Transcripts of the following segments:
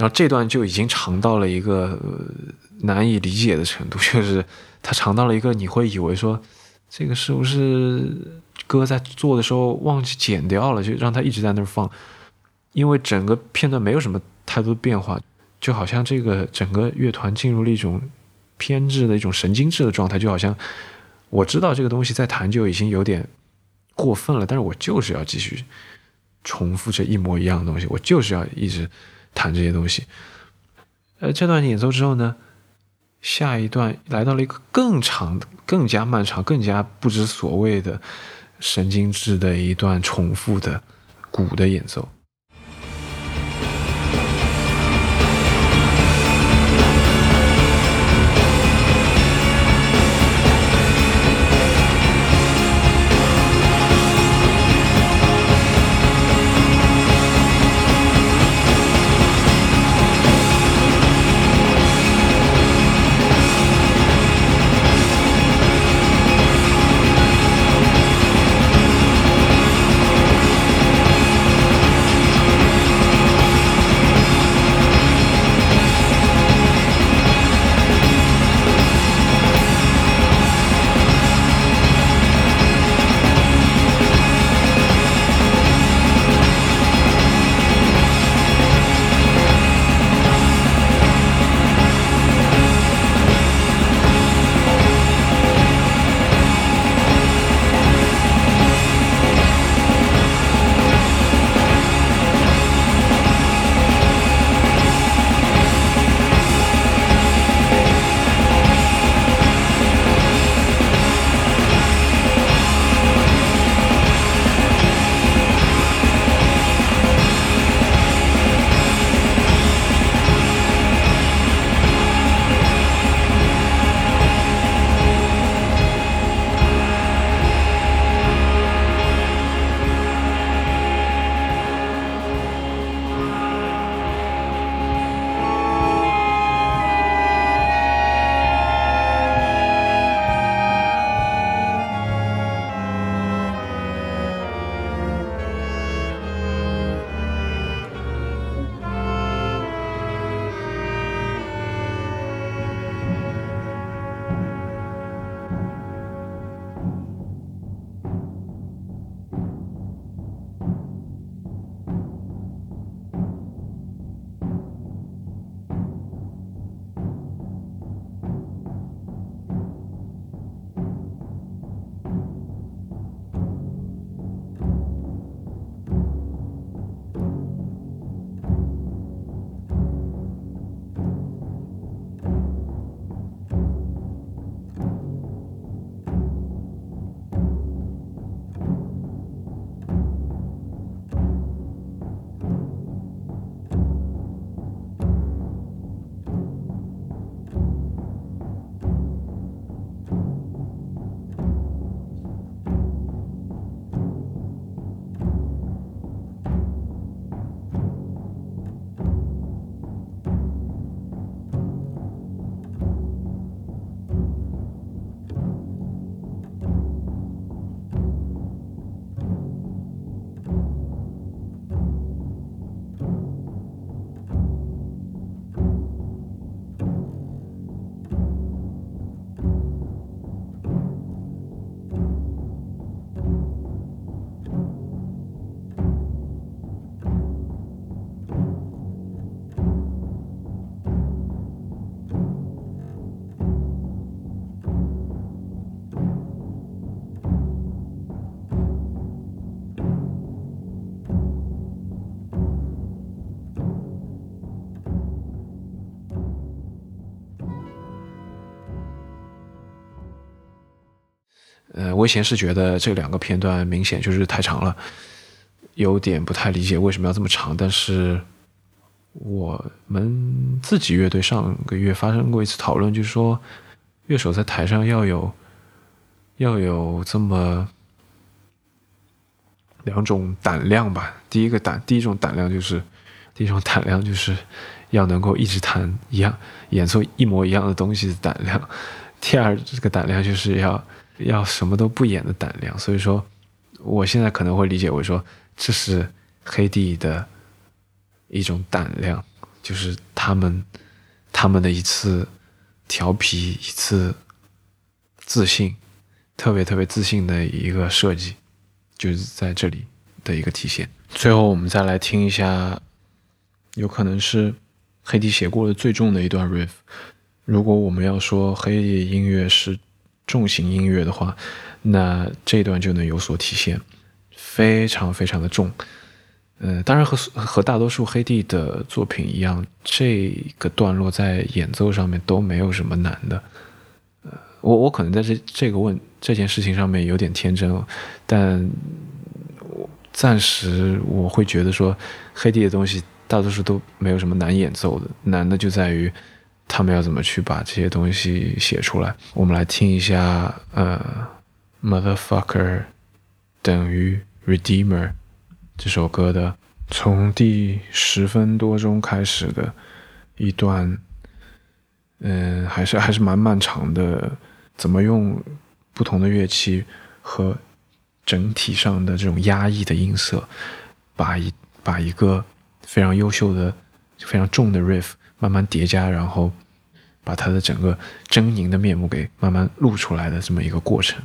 然后这段就已经长到了一个难以理解的程度，就是它长到了一个你会以为说，这个是不是歌在做的时候忘记剪掉了，就让它一直在那儿放，因为整个片段没有什么太多变化，就好像这个整个乐团进入了一种偏执的一种神经质的状态，就好像我知道这个东西在弹就已经有点过分了，但是我就是要继续重复这一模一样的东西，我就是要一直。弹这些东西，呃，这段演奏之后呢，下一段来到了一个更长、更加漫长、更加不知所谓的神经质的一段重复的鼓的演奏。呃，我以前是觉得这两个片段明显就是太长了，有点不太理解为什么要这么长。但是我们自己乐队上个月发生过一次讨论，就是说乐手在台上要有要有这么两种胆量吧。第一个胆，第一种胆量就是第一种胆量就是要能够一直弹一样演奏一模一样的东西的胆量。第二这个胆量就是要要什么都不演的胆量。所以说，我现在可能会理解为说这是黑帝的。一种胆量，就是他们他们的一次调皮，一次自信，特别特别自信的一个设计，就是在这里的一个体现。最后，我们再来听一下，有可能是黑帝写过的最重的一段 riff。如果我们要说黑帝音乐是重型音乐的话，那这段就能有所体现，非常非常的重。呃，当然和和大多数黑帝的作品一样，这个段落在演奏上面都没有什么难的。呃，我我可能在这这个问这件事情上面有点天真，但我暂时我会觉得说，黑帝的东西大多数都没有什么难演奏的，难的就在于他们要怎么去把这些东西写出来。我们来听一下，呃，Motherfucker 等于 Redeemer。这首歌的从第十分多钟开始的一段，嗯，还是还是蛮漫长的。怎么用不同的乐器和整体上的这种压抑的音色，把一把一个非常优秀的、非常重的 riff 慢慢叠加，然后把他的整个狰狞的面目给慢慢露出来的这么一个过程。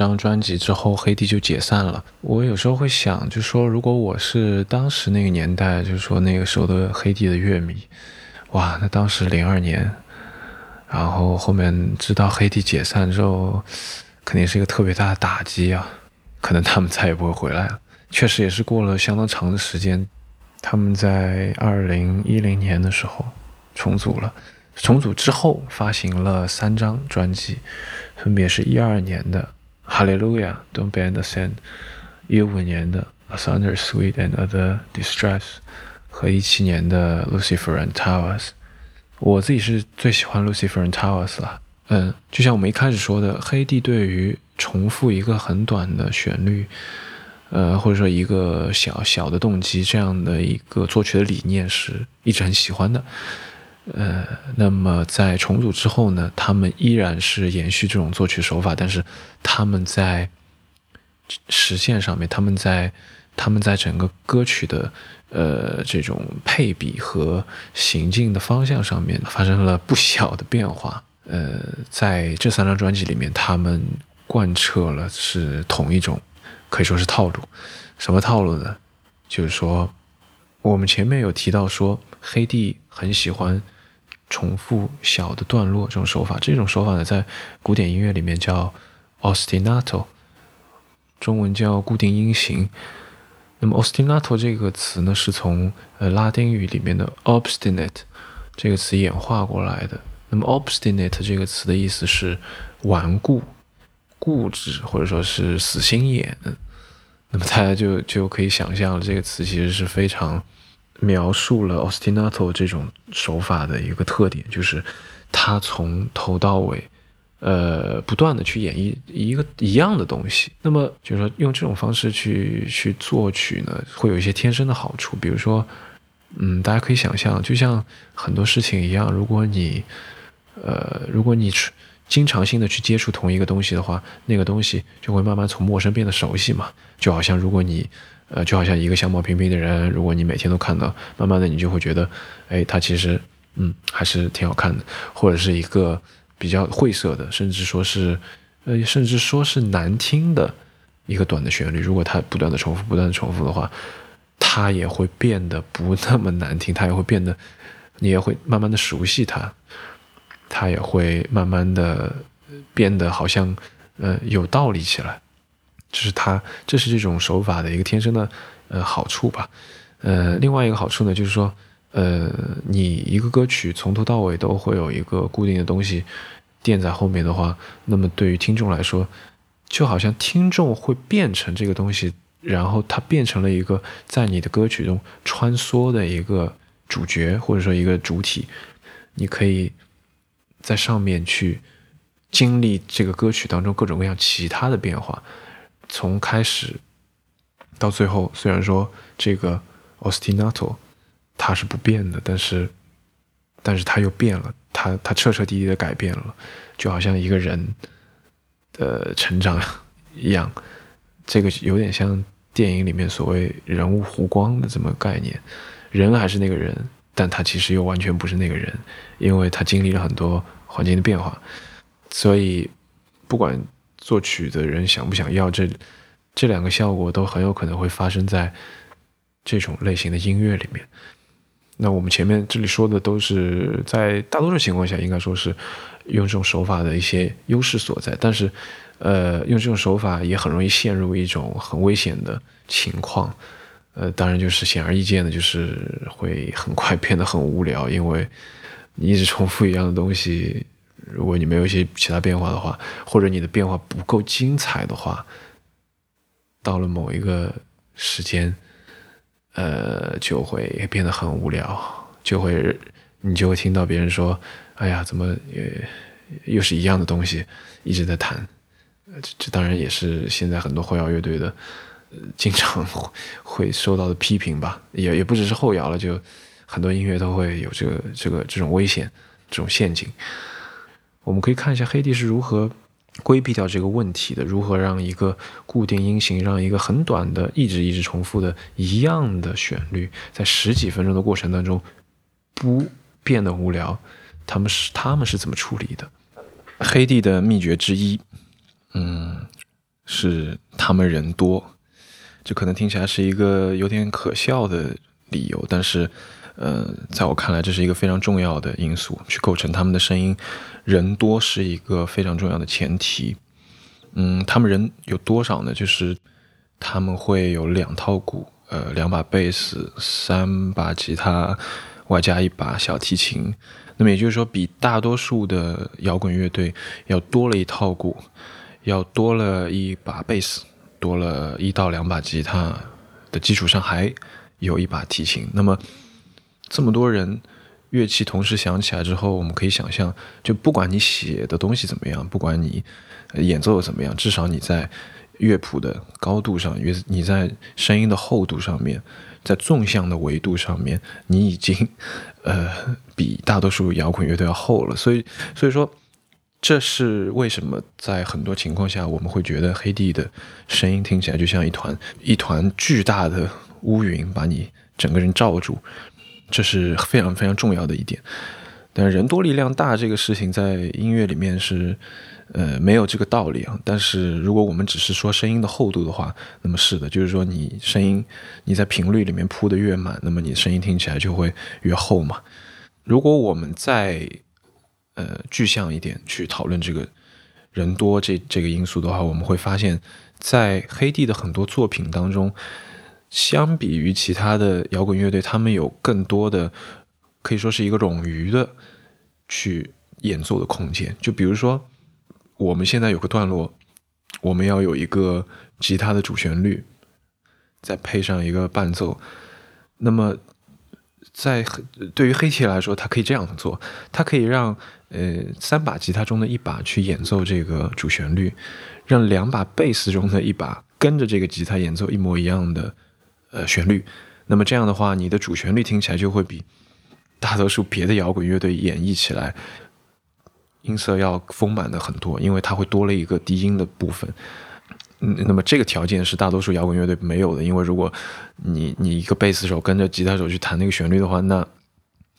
张专辑之后，黑帝就解散了。我有时候会想，就说如果我是当时那个年代，就是说那个时候的黑帝的乐迷，哇，那当时零二年，然后后面知道黑帝解散之后，肯定是一个特别大的打击啊。可能他们再也不会回来了。确实也是过了相当长的时间，他们在二零一零年的时候重组了。重组之后发行了三张专辑。分别是一二年的《Hallelujah Don't be understand》，一五年的《A Thunder Sweet and Other Distress》和一七年的《Lucifer and Towers》。我自己是最喜欢《Lucifer and Towers》了。嗯，就像我们一开始说的，黑帝对于重复一个很短的旋律，呃，或者说一个小小的动机这样的一个作曲的理念，是一直很喜欢的。呃，那么在重组之后呢，他们依然是延续这种作曲手法，但是他们在实现上面，他们在他们在整个歌曲的呃这种配比和行进的方向上面发生了不小的变化。呃，在这三张专辑里面，他们贯彻了是同一种，可以说是套路。什么套路呢？就是说，我们前面有提到说，黑帝很喜欢。重复小的段落这种手法，这种手法呢，在古典音乐里面叫 ostinato，中文叫固定音型。那么 ostinato 这个词呢，是从呃拉丁语里面的 obstinate 这个词演化过来的。那么 obstinate 这个词的意思是顽固、固执，或者说是死心眼。那么大家就就可以想象，这个词其实是非常。描述了 ostinato 这种手法的一个特点，就是他从头到尾，呃，不断的去演绎一个一样的东西。那么，就是说用这种方式去去作曲呢，会有一些天生的好处。比如说，嗯，大家可以想象，就像很多事情一样，如果你，呃，如果你经常性的去接触同一个东西的话，那个东西就会慢慢从陌生变得熟悉嘛。就好像如果你。呃，就好像一个相貌平平的人，如果你每天都看到，慢慢的你就会觉得，哎，他其实，嗯，还是挺好看的，或者是一个比较晦涩的，甚至说是，呃，甚至说是难听的一个短的旋律，如果它不断的重复，不断的重复的话，它也会变得不那么难听，它也会变得，你也会慢慢的熟悉它，它也会慢慢的变得好像，呃，有道理起来。这是它，这是这种手法的一个天生的呃好处吧，呃，另外一个好处呢，就是说，呃，你一个歌曲从头到尾都会有一个固定的东西垫在后面的话，那么对于听众来说，就好像听众会变成这个东西，然后它变成了一个在你的歌曲中穿梭的一个主角或者说一个主体，你可以在上面去经历这个歌曲当中各种各样其他的变化。从开始到最后，虽然说这个 ostinato 它是不变的，但是，但是它又变了，它它彻彻底底的改变了，就好像一个人的成长一样，这个有点像电影里面所谓人物弧光的这么概念，人还是那个人，但他其实又完全不是那个人，因为他经历了很多环境的变化，所以不管。作曲的人想不想要这这两个效果，都很有可能会发生在这种类型的音乐里面。那我们前面这里说的都是在大多数情况下，应该说是用这种手法的一些优势所在。但是，呃，用这种手法也很容易陷入一种很危险的情况。呃，当然就是显而易见的，就是会很快变得很无聊，因为你一直重复一样的东西。如果你没有一些其他变化的话，或者你的变化不够精彩的话，到了某一个时间，呃，就会变得很无聊，就会你就会听到别人说：“哎呀，怎么也又是一样的东西，一直在弹。”这这当然也是现在很多后摇乐队的经常会受到的批评吧，也也不只是后摇了，就很多音乐都会有这个这个这种危险，这种陷阱。我们可以看一下黑帝是如何规避掉这个问题的，如何让一个固定音型，让一个很短的、一直一直重复的一样的旋律，在十几分钟的过程当中不变得无聊。他们是他们是怎么处理的？黑帝的秘诀之一，嗯，是他们人多，这可能听起来是一个有点可笑的理由，但是，呃，在我看来，这是一个非常重要的因素，去构成他们的声音。人多是一个非常重要的前提。嗯，他们人有多少呢？就是他们会有两套鼓，呃，两把贝斯，三把吉他，外加一把小提琴。那么也就是说，比大多数的摇滚乐队要多了一套鼓。要多了一把贝斯，多了一到两把吉他的基础上，还有一把提琴。那么这么多人乐器同时响起来之后，我们可以想象，就不管你写的东西怎么样，不管你演奏怎么样，至少你在乐谱的高度上，乐你在声音的厚度上面，在纵向的维度上面，你已经呃比大多数摇滚乐队要厚了。所以，所以说。这是为什么在很多情况下我们会觉得黑帝的声音听起来就像一团一团巨大的乌云把你整个人罩住，这是非常非常重要的一点。但人多力量大这个事情在音乐里面是呃没有这个道理啊。但是如果我们只是说声音的厚度的话，那么是的，就是说你声音你在频率里面铺的越满，那么你声音听起来就会越厚嘛。如果我们再呃，具象一点去讨论这个人多这这个因素的话，我们会发现，在黑帝的很多作品当中，相比于其他的摇滚乐队，他们有更多的可以说是一个冗余的去演奏的空间。就比如说，我们现在有个段落，我们要有一个吉他的主旋律，再配上一个伴奏，那么在对于黑体来说，它可以这样做，它可以让。呃，三把吉他中的一把去演奏这个主旋律，让两把贝斯中的一把跟着这个吉他演奏一模一样的呃旋律。那么这样的话，你的主旋律听起来就会比大多数别的摇滚乐队演绎起来音色要丰满的很多，因为它会多了一个低音的部分。嗯，那么这个条件是大多数摇滚乐队没有的，因为如果你你一个贝斯手跟着吉他手去弹那个旋律的话，那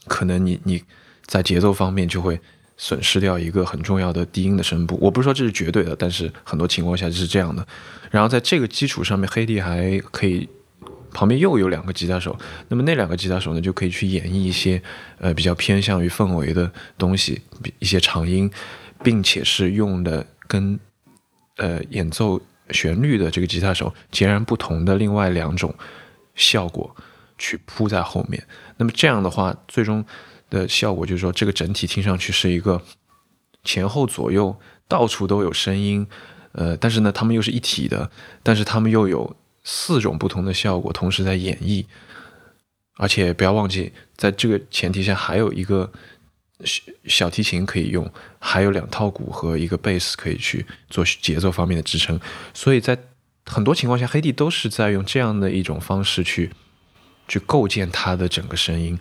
可能你你在节奏方面就会。损失掉一个很重要的低音的声部，我不是说这是绝对的，但是很多情况下是这样的。然后在这个基础上面，黑帝还可以旁边又有两个吉他手，那么那两个吉他手呢就可以去演绎一些呃比较偏向于氛围的东西，一些长音，并且是用的跟呃演奏旋律的这个吉他手截然不同的另外两种效果去铺在后面。那么这样的话，最终。的效果就是说，这个整体听上去是一个前后左右到处都有声音，呃，但是呢，他们又是一体的，但是他们又有四种不同的效果同时在演绎，而且不要忘记，在这个前提下还有一个小小提琴可以用，还有两套鼓和一个贝斯可以去做节奏方面的支撑，所以在很多情况下，黑帝都是在用这样的一种方式去去构建它的整个声音。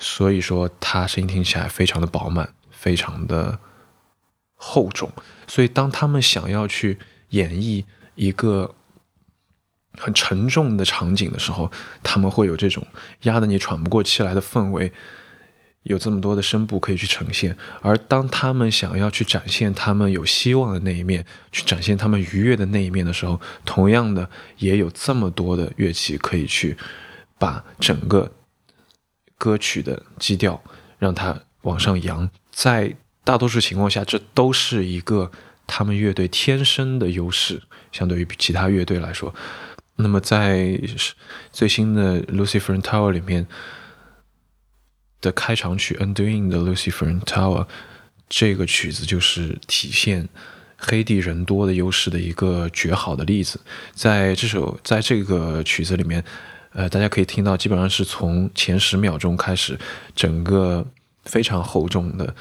所以说，他声音听起来非常的饱满，非常的厚重。所以，当他们想要去演绎一个很沉重的场景的时候，他们会有这种压得你喘不过气来的氛围，有这么多的声部可以去呈现。而当他们想要去展现他们有希望的那一面，去展现他们愉悦的那一面的时候，同样的也有这么多的乐器可以去把整个。歌曲的基调让它往上扬，在大多数情况下，这都是一个他们乐队天生的优势，相对于其他乐队来说。那么在最新的《Lucifer Tower》里面的开场曲《Undoing》的《Lucifer Tower》这个曲子，就是体现黑地人多的优势的一个绝好的例子。在这首，在这个曲子里面。呃，大家可以听到，基本上是从前十秒钟开始，整个非常厚重的、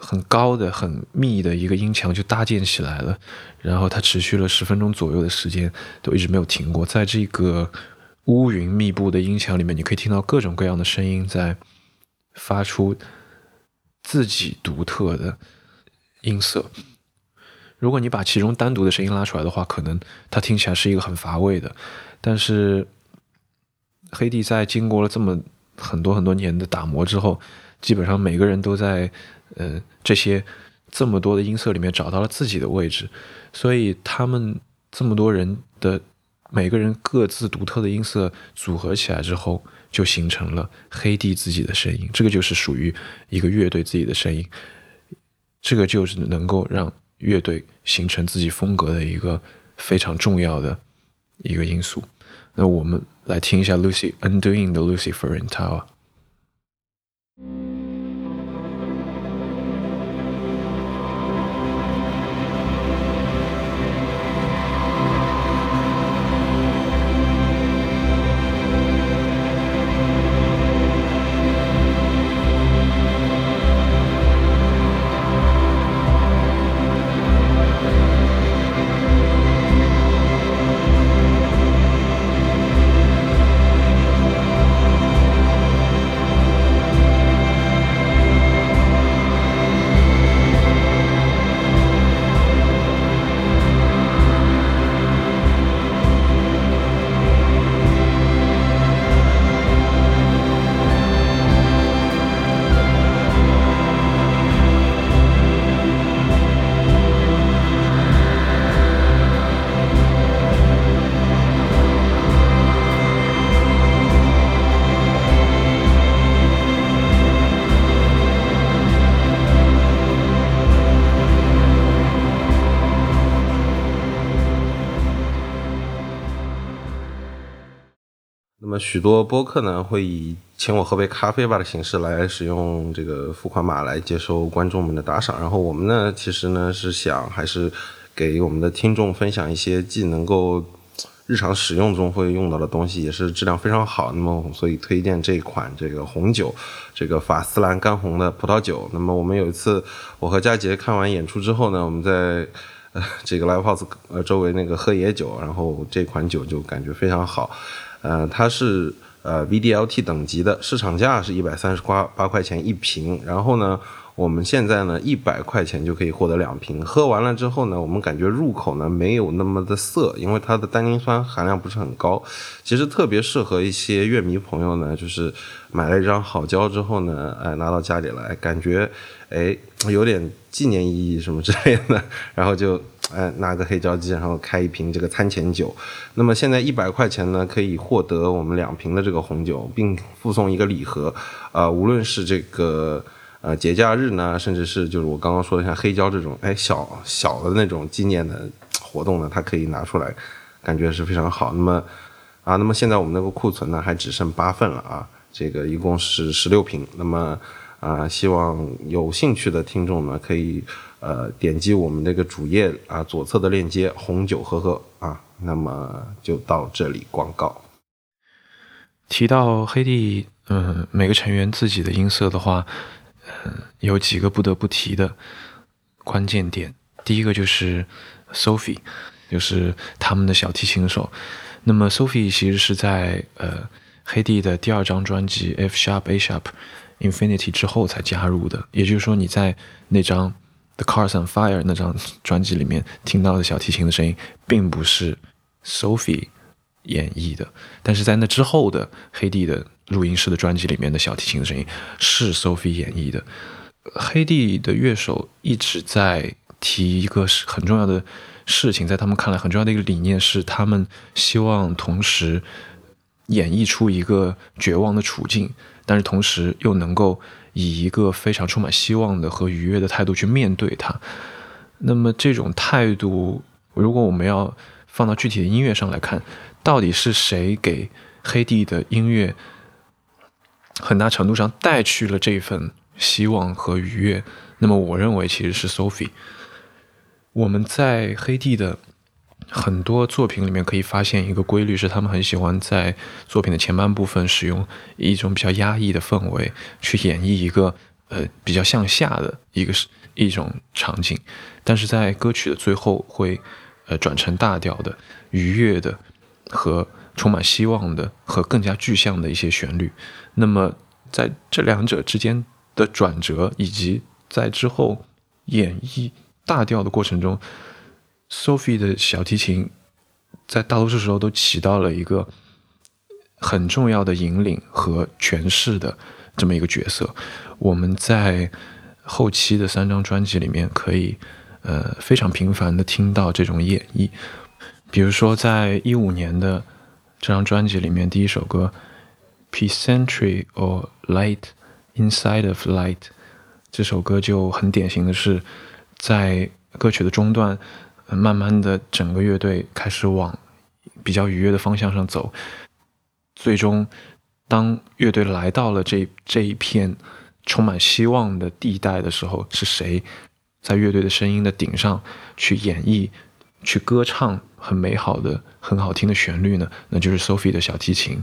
很高的、很密的一个音墙就搭建起来了，然后它持续了十分钟左右的时间，都一直没有停过。在这个乌云密布的音墙里面，你可以听到各种各样的声音在发出自己独特的音色。如果你把其中单独的声音拉出来的话，可能它听起来是一个很乏味的，但是。黑帝在经过了这么很多很多年的打磨之后，基本上每个人都在呃这些这么多的音色里面找到了自己的位置，所以他们这么多人的每个人各自独特的音色组合起来之后，就形成了黑帝自己的声音。这个就是属于一个乐队自己的声音，这个就是能够让乐队形成自己风格的一个非常重要的一个因素。那我们来听一下 Lucy Undoing 的 Lucifer in Tower。许多播客呢会以“请我喝杯咖啡吧”的形式来使用这个付款码来接收观众们的打赏，然后我们呢其实呢是想还是给我们的听众分享一些既能够日常使用中会用到的东西，也是质量非常好。那么所以推荐这款这个红酒，这个法斯兰干红的葡萄酒。那么我们有一次我和佳杰看完演出之后呢，我们在呃这个 live house 呃周围那个喝野酒，然后这款酒就感觉非常好。呃，它是呃 VDLT 等级的，市场价是一百三十八八块钱一瓶。然后呢，我们现在呢一百块钱就可以获得两瓶。喝完了之后呢，我们感觉入口呢没有那么的涩，因为它的单宁酸含量不是很高。其实特别适合一些乐迷朋友呢，就是买了一张好胶之后呢，哎拿到家里来，感觉哎有点纪念意义什么之类的，然后就。哎，拿个黑胶机，然后开一瓶这个餐前酒。那么现在一百块钱呢，可以获得我们两瓶的这个红酒，并附送一个礼盒。呃，无论是这个呃节假日呢，甚至是就是我刚刚说的像黑胶这种，哎小小的那种纪念的活动呢，它可以拿出来，感觉是非常好。那么啊，那么现在我们那个库存呢，还只剩八份了啊，这个一共是十六瓶。那么啊，希望有兴趣的听众呢，可以。呃，点击我们那个主页啊，左侧的链接，红酒喝喝啊。那么就到这里广告。提到黑帝，嗯，每个成员自己的音色的话，嗯，有几个不得不提的关键点。第一个就是 Sophie，就是他们的小提琴手。那么 Sophie 其实是在呃黑帝的第二张专辑 F Sharp A Sharp Infinity 之后才加入的。也就是说，你在那张。The Cars on Fire 那张专辑里面听到的小提琴的声音，并不是 Sophie 演绎的，但是在那之后的黑帝的录音室的专辑里面的小提琴的声音是 Sophie 演绎的。黑帝的乐手一直在提一个很重要的事情，在他们看来很重要的一个理念是，他们希望同时演绎出一个绝望的处境，但是同时又能够。以一个非常充满希望的和愉悦的态度去面对它。那么这种态度，如果我们要放到具体的音乐上来看，到底是谁给黑帝的音乐很大程度上带去了这份希望和愉悦？那么我认为其实是 Sophie。我们在黑帝的。很多作品里面可以发现一个规律，是他们很喜欢在作品的前半部分使用一种比较压抑的氛围去演绎一个呃比较向下的一个一种场景，但是在歌曲的最后会呃转成大调的、愉悦的和充满希望的和更加具象的一些旋律。那么在这两者之间的转折，以及在之后演绎大调的过程中。Sophie 的小提琴在大多数时候都起到了一个很重要的引领和诠释的这么一个角色。我们在后期的三张专辑里面可以呃非常频繁的听到这种演绎。比如说，在一五年的这张专辑里面，第一首歌《Pecentry or Light Inside of Light》这首歌就很典型的是在歌曲的中段，慢慢的整个乐队开始往比较愉悦的方向上走，最终当乐队来到了这这一片充满希望的地带的时候，是谁在乐队的声音的顶上去演绎、去歌唱很美好的、很好听的旋律呢？那就是 Sophie 的小提琴。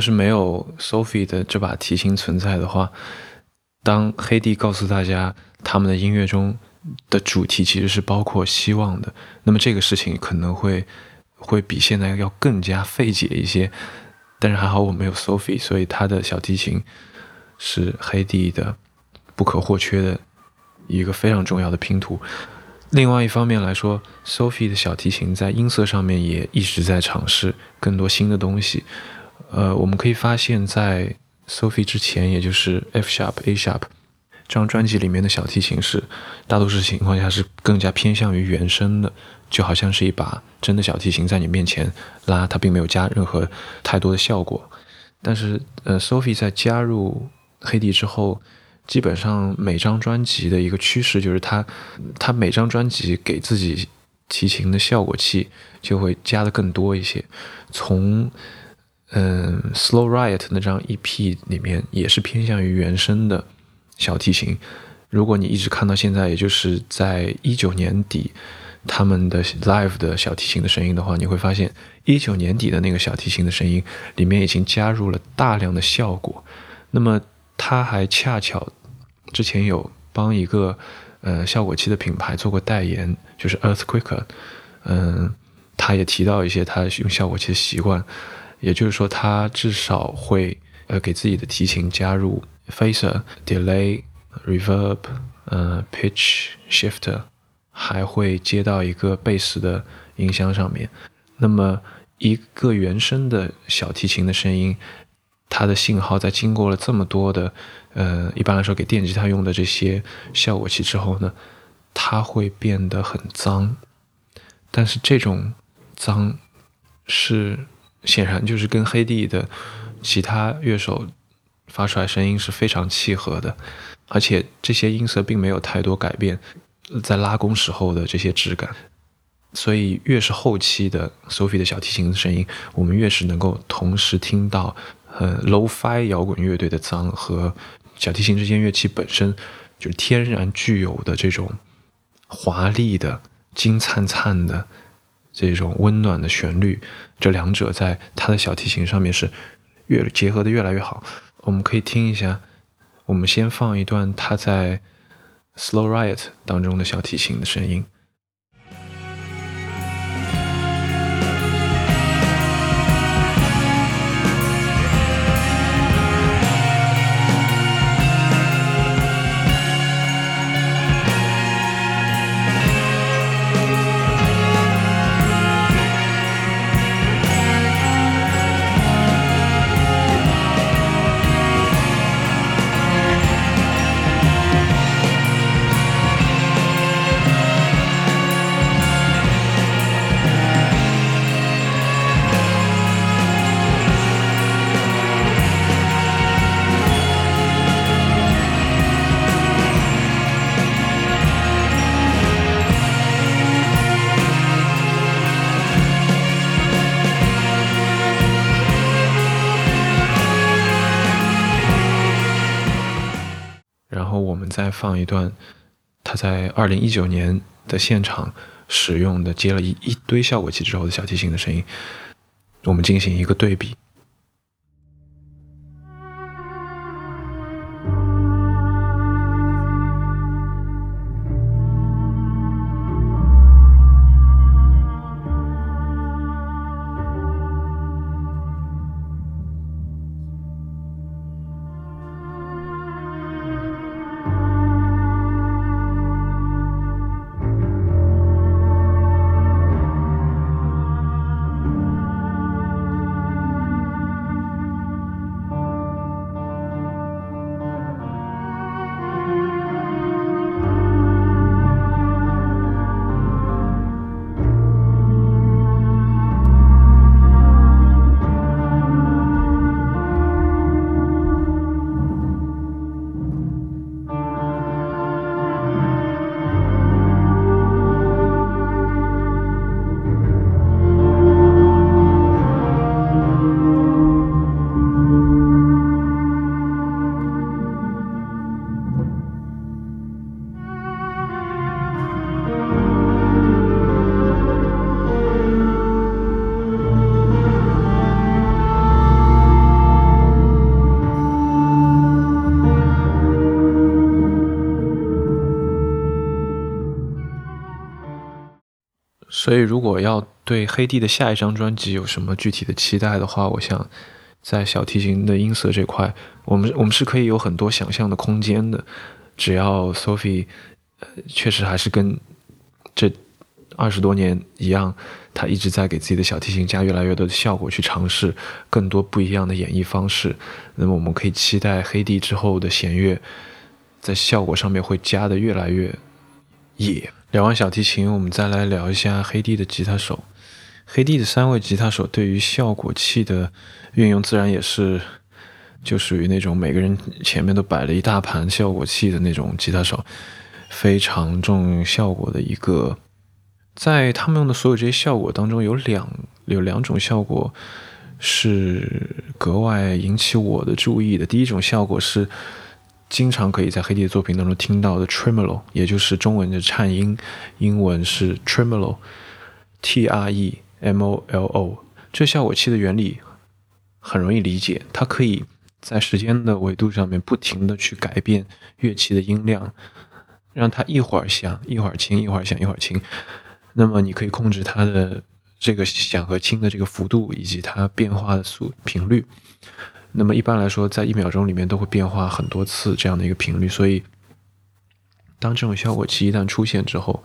要是没有 Sophie 的这把提琴存在的话，当黑帝告诉大家他们的音乐中的主题其实是包括希望的，那么这个事情可能会会比现在要更加费解一些。但是还好我没有 Sophie，所以他的小提琴是黑帝的不可或缺的一个非常重要的拼图。另外一方面来说，Sophie 的小提琴在音色上面也一直在尝试更多新的东西。呃，我们可以发现，在 Sophie 之前，也就是 F sharp A sharp 这张专辑里面的小提琴是大多数情况下是更加偏向于原声的，就好像是一把真的小提琴在你面前拉，它并没有加任何太多的效果。但是，呃，Sophie 在加入黑帝之后，基本上每张专辑的一个趋势就是他，他每张专辑给自己提琴的效果器就会加的更多一些，从嗯，Slow Riot 那张 EP 里面也是偏向于原声的小提琴。如果你一直看到现在，也就是在一九年底他们的 Live 的小提琴的声音的话，你会发现一九年底的那个小提琴的声音里面已经加入了大量的效果。那么他还恰巧之前有帮一个呃效果器的品牌做过代言，就是 Earthquake。嗯，他也提到一些他用效果器的习惯。也就是说，他至少会呃给自己的提琴加入 phaser、delay、reverb、呃 Pitch Shift，还会接到一个贝斯的音箱上面。那么一个原声的小提琴的声音，它的信号在经过了这么多的呃一般来说给电吉他用的这些效果器之后呢，它会变得很脏。但是这种脏是。显然就是跟黑帝的其他乐手发出来声音是非常契合的，而且这些音色并没有太多改变，在拉弓时候的这些质感。所以越是后期的 Sophie 的小提琴的声音，我们越是能够同时听到呃，Low-Fi 摇滚乐队的脏和小提琴这件乐器本身就是天然具有的这种华丽的、金灿灿的这种温暖的旋律，这两者在他的小提琴上面是越结合的越来越好。我们可以听一下，我们先放一段他在 Slow Riot 当中的小提琴的声音。再放一段他在二零一九年的现场使用的接了一一堆效果器之后的小提琴的声音，我们进行一个对比。所以，如果要对黑帝的下一张专辑有什么具体的期待的话，我想，在小提琴的音色这块，我们我们是可以有很多想象的空间的。只要 Sophie，呃，确实还是跟这二十多年一样，他一直在给自己的小提琴加越来越多的效果，去尝试更多不一样的演绎方式。那么，我们可以期待黑帝之后的弦乐，在效果上面会加的越来越野。聊完小提琴，我们再来聊一下黑帝的吉他手。黑帝的三位吉他手对于效果器的运用，自然也是就属于那种每个人前面都摆了一大盘效果器的那种吉他手，非常重效果的一个。在他们用的所有这些效果当中，有两有两种效果是格外引起我的注意的。第一种效果是。经常可以在黑帝的作品当中听到的 tremolo，也就是中文的颤音，英文是 tremolo，T R E M O L O。这效果器的原理很容易理解，它可以在时间的维度上面不停的去改变乐器的音量，让它一会儿响一会儿轻，一会儿响一会儿轻。那么你可以控制它的这个响和轻的这个幅度，以及它变化的速频率。那么一般来说，在一秒钟里面都会变化很多次这样的一个频率，所以当这种效果器一旦出现之后，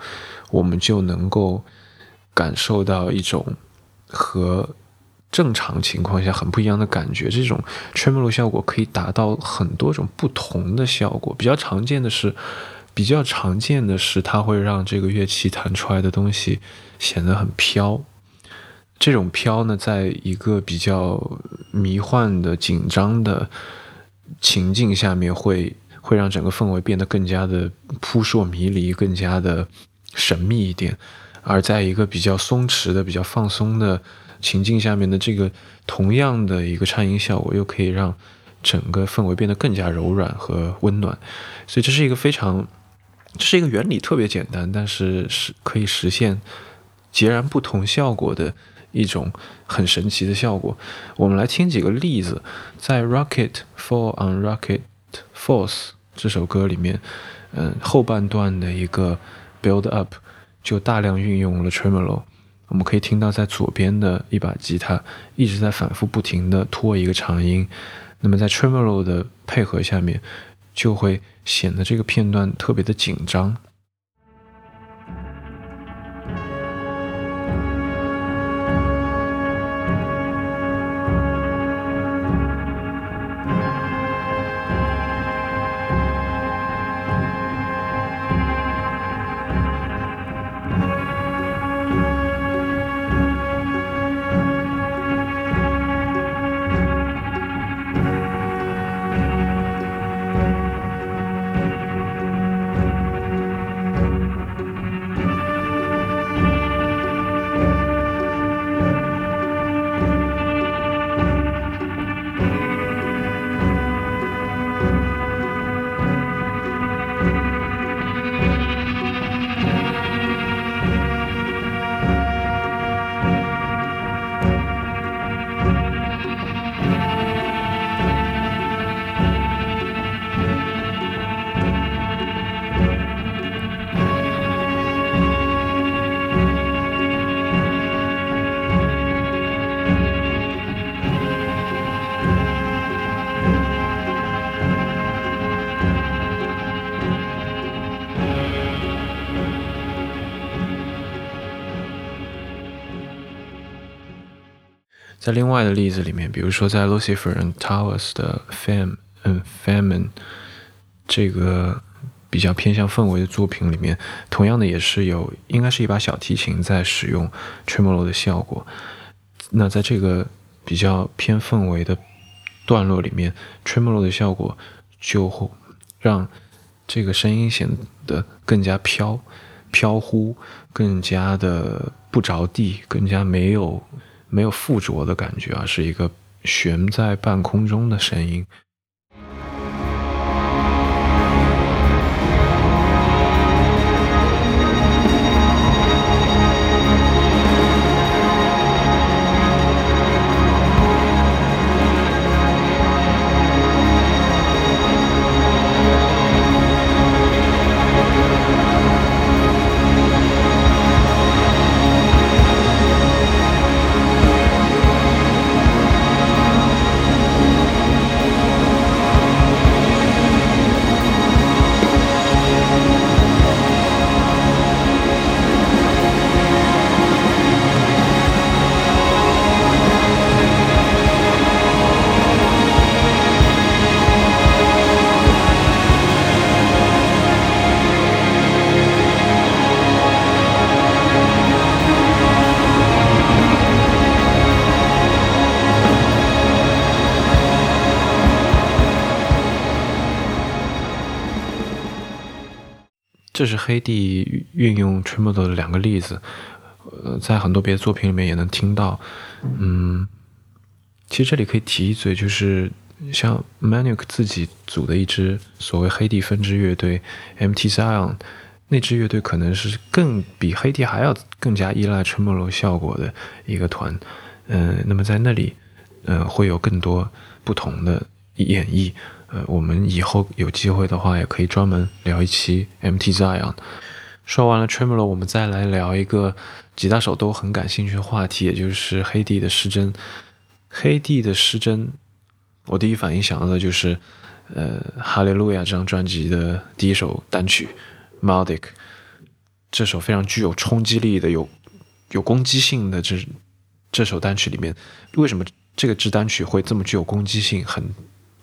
我们就能够感受到一种和正常情况下很不一样的感觉。这种 tremolo 效果可以达到很多种不同的效果。比较常见的是，比较常见的是它会让这个乐器弹出来的东西显得很飘。这种飘呢，在一个比较迷幻的、紧张的情境下面，会会让整个氛围变得更加的扑朔迷离，更加的神秘一点。而在一个比较松弛的、比较放松的情境下面的这个同样的一个颤音效果，又可以让整个氛围变得更加柔软和温暖。所以这是一个非常，这是一个原理特别简单，但是是可以实现截然不同效果的一种很神奇的效果。我们来听几个例子，在《Rocket Fall on Rocket Force》这首歌里面，嗯，后半段的一个 build up。就大量运用了 tremolo，我们可以听到在左边的一把吉他一直在反复不停的拖一个长音，那么在 tremolo 的配合下面，就会显得这个片段特别的紧张。在另外的例子里面，比如说在 Lucifer and Towers 的 Fam，嗯，Famine 这个比较偏向氛围的作品里面，同样的也是有，应该是一把小提琴在使用 tremolo 的效果。那在这个比较偏氛围的段落里面，tremolo 的效果就会让这个声音显得更加飘飘忽，更加的不着地，更加没有。没有附着的感觉啊，是一个悬在半空中的声音。这是黑帝运用 tremolo 的两个例子，呃，在很多别的作品里面也能听到。嗯，其实这里可以提一嘴，就是像 Manuk 自己组的一支所谓黑帝分支乐队 MT Zion，那支乐队可能是更比黑帝还要更加依赖 tremolo 效果的一个团。嗯，那么在那里，呃，会有更多不同的演绎。呃，我们以后有机会的话，也可以专门聊一期 MT Zion。说完了 Tremolo，我们再来聊一个吉他手都很感兴趣的话题，也就是黑帝的失真。黑帝的失真，我第一反应想到的就是呃《哈利路亚》这张专辑的第一首单曲《Melodic》。这首非常具有冲击力的、有有攻击性的这这首单曲里面，为什么这个支单曲会这么具有攻击性？很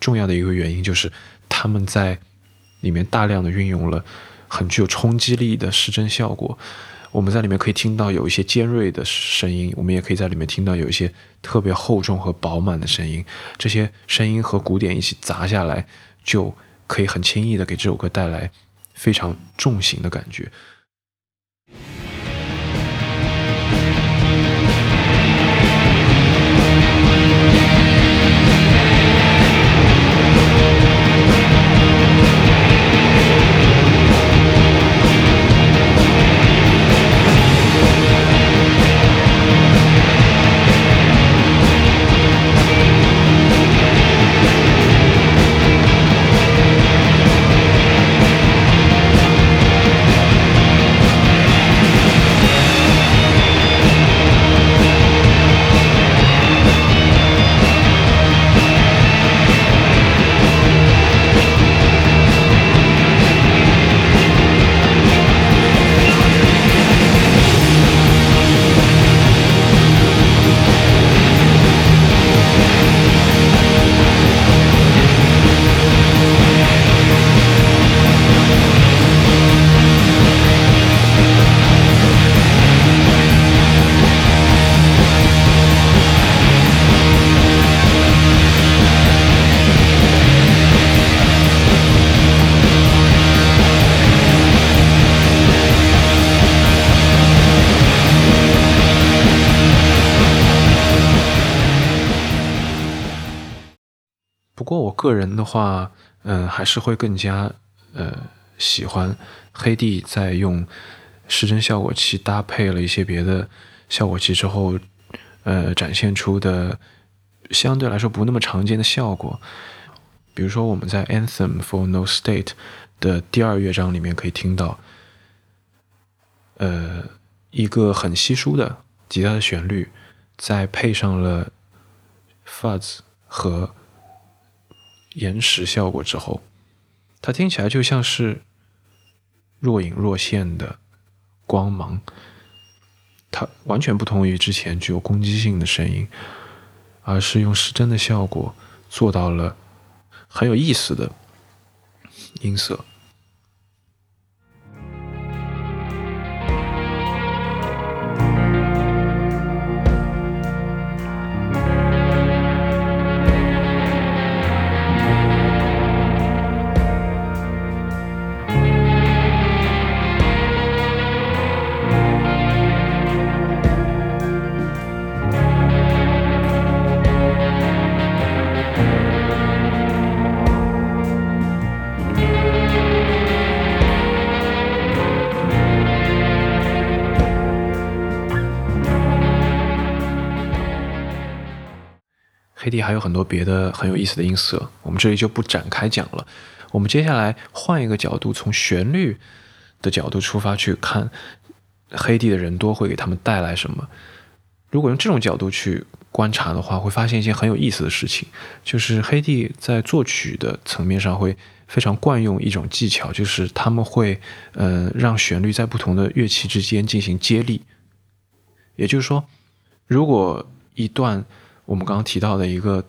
重要的一个原因就是，他们在里面大量的运用了很具有冲击力的失真效果。我们在里面可以听到有一些尖锐的声音，我们也可以在里面听到有一些特别厚重和饱满的声音。这些声音和鼓点一起砸下来，就可以很轻易的给这首歌带来非常重型的感觉。个人的话，嗯，还是会更加呃喜欢黑帝在用失真效果器搭配了一些别的效果器之后，呃，展现出的相对来说不那么常见的效果。比如说我们在 Anthem for No State 的第二乐章里面可以听到，呃，一个很稀疏的吉他的旋律，再配上了 fuzz 和延时效果之后，它听起来就像是若隐若现的光芒，它完全不同于之前具有攻击性的声音，而是用失真的效果做到了很有意思的音色。黑帝还有很多别的很有意思的音色，我们这里就不展开讲了。我们接下来换一个角度，从旋律的角度出发去看黑帝的人多会给他们带来什么。如果用这种角度去观察的话，会发现一件很有意思的事情，就是黑帝在作曲的层面上会非常惯用一种技巧，就是他们会呃让旋律在不同的乐器之间进行接力。也就是说，如果一段我们刚刚提到的一个，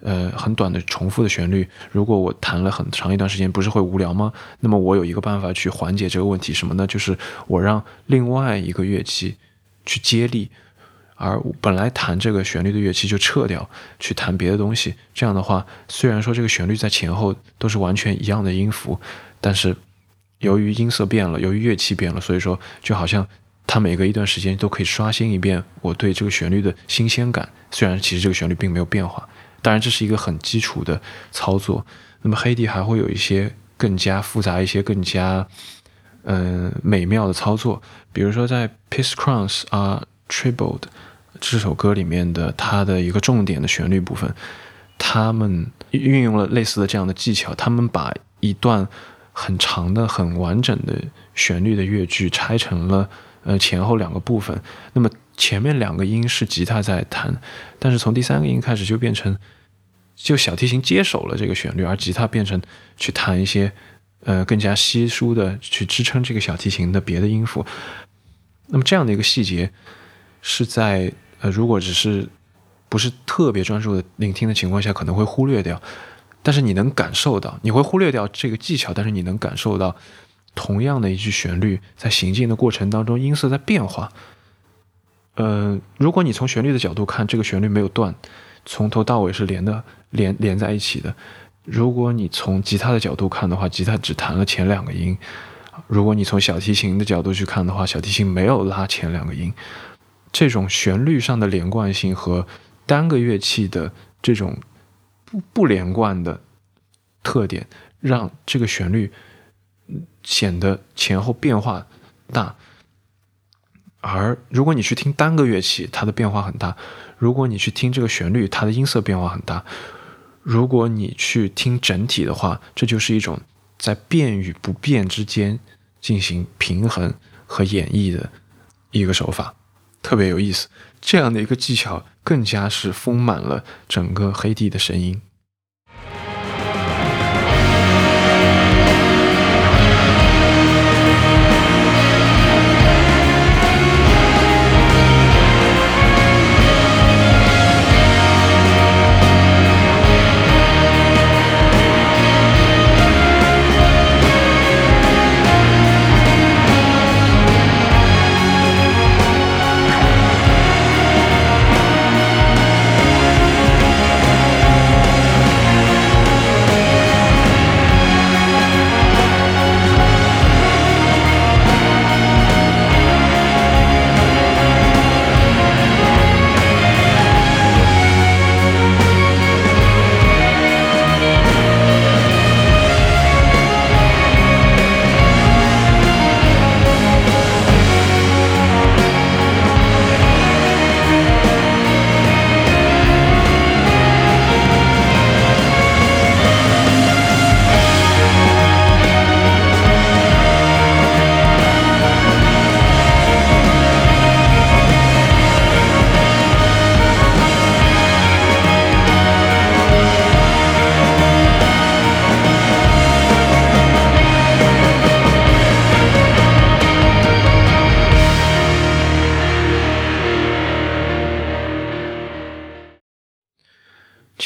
呃，很短的重复的旋律，如果我弹了很长一段时间，不是会无聊吗？那么我有一个办法去缓解这个问题，什么呢？就是我让另外一个乐器去接力，而本来弹这个旋律的乐器就撤掉，去弹别的东西。这样的话，虽然说这个旋律在前后都是完全一样的音符，但是由于音色变了，由于乐器变了，所以说就好像。它每隔一段时间都可以刷新一遍我对这个旋律的新鲜感，虽然其实这个旋律并没有变化。当然，这是一个很基础的操作。那么黑帝还会有一些更加复杂一些、更加嗯美妙的操作，比如说在《Peace Crowns Are Trebled》这首歌里面的它的一个重点的旋律部分，他们运用了类似的这样的技巧，他们把一段很长的、很完整的旋律的乐句拆成了。呃，前后两个部分，那么前面两个音是吉他在弹，但是从第三个音开始就变成，就小提琴接手了这个旋律，而吉他变成去弹一些呃更加稀疏的去支撑这个小提琴的别的音符。那么这样的一个细节是在呃如果只是不是特别专注的聆听的情况下可能会忽略掉，但是你能感受到，你会忽略掉这个技巧，但是你能感受到同样的一句旋律，在行进的过程当中，音色在变化。呃，如果你从旋律的角度看，这个旋律没有断，从头到尾是连的，连连在一起的。如果你从吉他的角度看的话，吉他只弹了前两个音；如果你从小提琴的角度去看的话，小提琴没有拉前两个音。这种旋律上的连贯性和单个乐器的这种不不连贯的特点，让这个旋律显得前后变化大。而如果你去听单个乐器，它的变化很大；如果你去听这个旋律，它的音色变化很大；如果你去听整体的话，这就是一种在变与不变之间进行平衡和演绎的一个手法，特别有意思。这样的一个技巧，更加是丰满了整个黑帝的声音。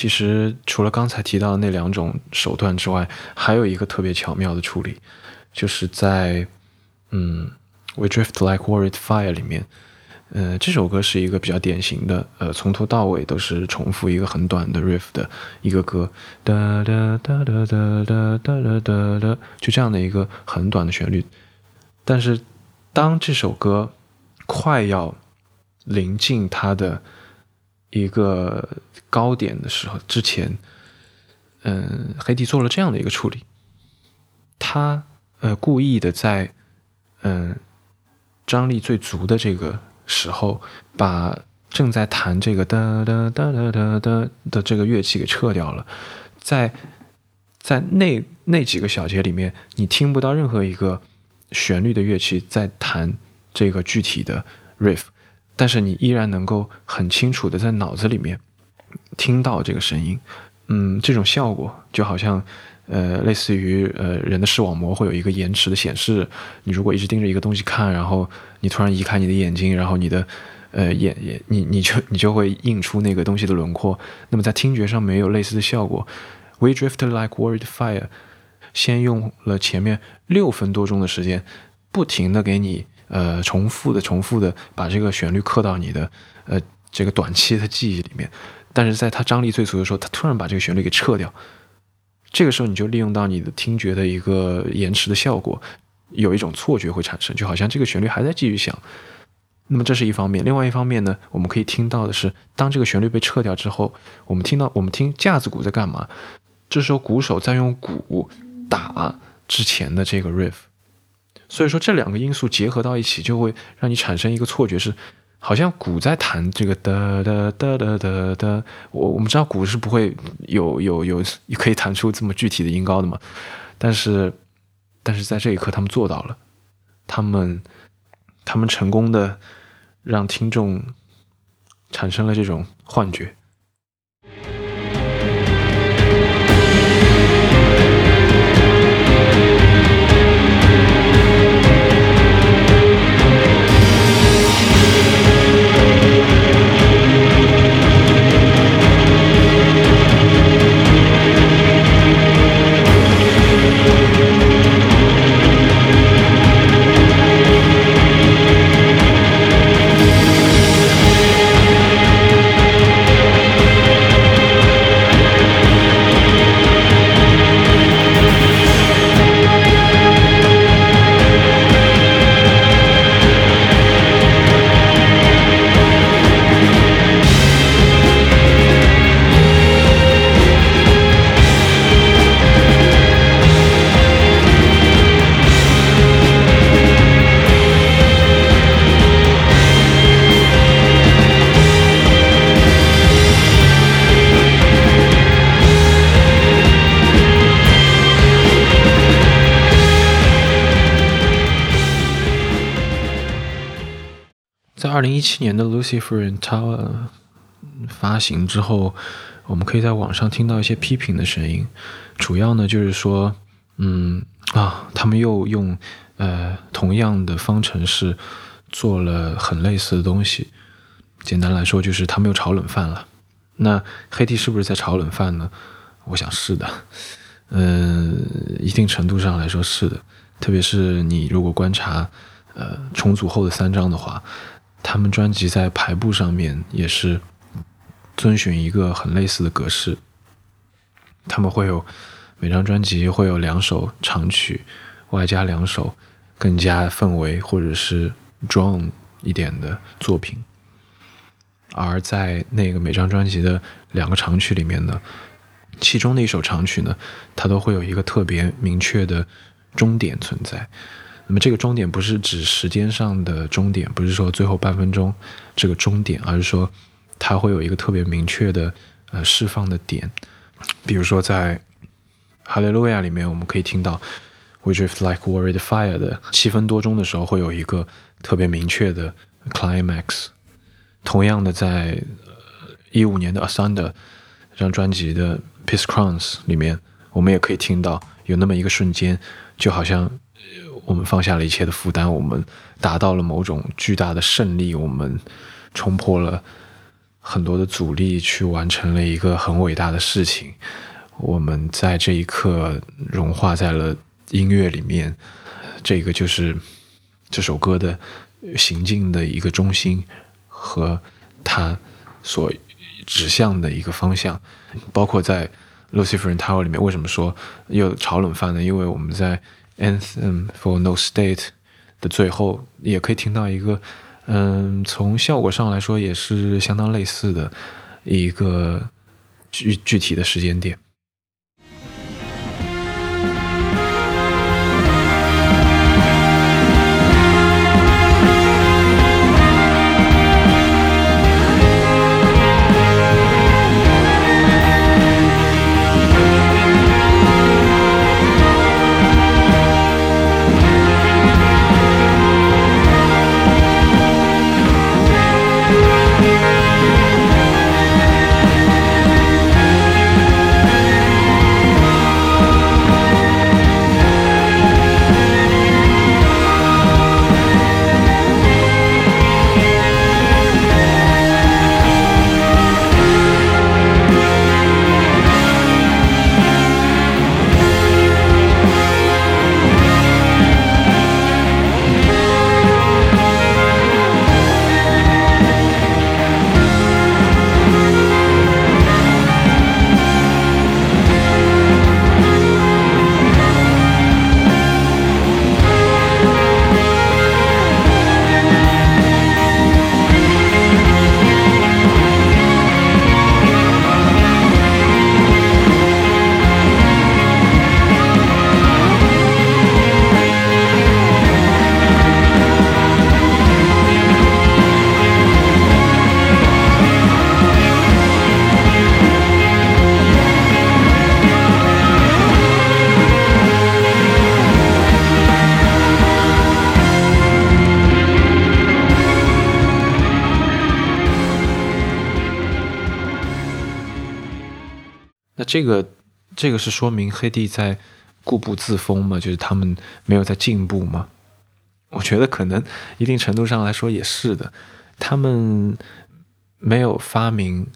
其实除了刚才提到的那两种手段之外，还有一个特别巧妙的处理，就是在嗯《We Drift Like Worried Fire》里面，呃，这首歌是一个比较典型的，呃，从头到尾都是重复一个很短的 riff 的一个歌，哒哒哒哒哒哒哒哒哒，就这样的一个很短的旋律。但是当这首歌快要临近它的一个高点的时候，之前，嗯，黑帝做了这样的一个处理，他呃故意的在嗯张力最足的这个时候，把正在弹这个哒哒哒哒哒哒的这个乐器给撤掉了，在在那那几个小节里面，你听不到任何一个旋律的乐器在弹这个具体的 riff。但是你依然能够很清楚的在脑子里面听到这个声音，嗯，这种效果就好像，呃，类似于呃人的视网膜会有一个延迟的显示，你如果一直盯着一个东西看，然后你突然移开你的眼睛，然后你的呃眼眼你你就你就会映出那个东西的轮廓。那么在听觉上没有类似的效果。We drift like worried fire，先用了前面六分多钟的时间，不停的给你。呃，重复的、重复的把这个旋律刻到你的呃这个短期的记忆里面，但是在它张力最足的时候，它突然把这个旋律给撤掉，这个时候你就利用到你的听觉的一个延迟的效果，有一种错觉会产生，就好像这个旋律还在继续响。那么这是一方面，另外一方面呢，我们可以听到的是，当这个旋律被撤掉之后，我们听到我们听架子鼓在干嘛？这时候鼓手在用鼓打之前的这个 riff。所以说这两个因素结合到一起，就会让你产生一个错觉，是好像鼓在弹这个哒哒哒哒哒哒。我我们知道鼓是不会有有有可以弹出这么具体的音高的嘛，但是但是在这一刻他们做到了，他们他们成功的让听众产生了这种幻觉。零一七年的《Lucifer and Tower》发行之后，我们可以在网上听到一些批评的声音，主要呢就是说，嗯啊，他们又用呃同样的方程式做了很类似的东西。简单来说，就是他们又炒冷饭了。那黑 T 是不是在炒冷饭呢？我想是的，嗯，一定程度上来说是的。特别是你如果观察呃重组后的三张的话，他们专辑在排布上面也是遵循一个很类似的格式。他们会有每张专辑会有两首长曲，外加两首更加氛围或者是 drone 一点的作品。而在那个每张专辑的两个长曲里面呢，其中的一首长曲呢，它都会有一个特别明确的终点存在。那么这个终点不是指时间上的终点，不是说最后半分钟这个终点，而是说它会有一个特别明确的呃释放的点。比如说在《哈利路亚》里面，我们可以听到 "We drift like worried fire" 的七分多钟的时候，会有一个特别明确的 climax。同样的，在一五年的《Asunder》这张专辑的《Peace Crowns》里面，我们也可以听到有那么一个瞬间，就好像我们放下了一切的负担，我们达到了某种巨大的胜利，我们冲破了很多的阻力，去完成了一个很伟大的事情。我们在这一刻融化在了音乐里面，这个就是这首歌的行进的一个中心。和它所指向的一个方向，包括在《Lucifer and Tower》里面，为什么说又炒冷饭呢？因为我们在《Anthem for No State》的最后，也可以听到一个，嗯，从效果上来说也是相当类似的一个具具体的时间点。这个，这个是说明黑帝在固步自封吗？就是他们没有在进步吗？我觉得可能一定程度上来说也是的。他们没有发明，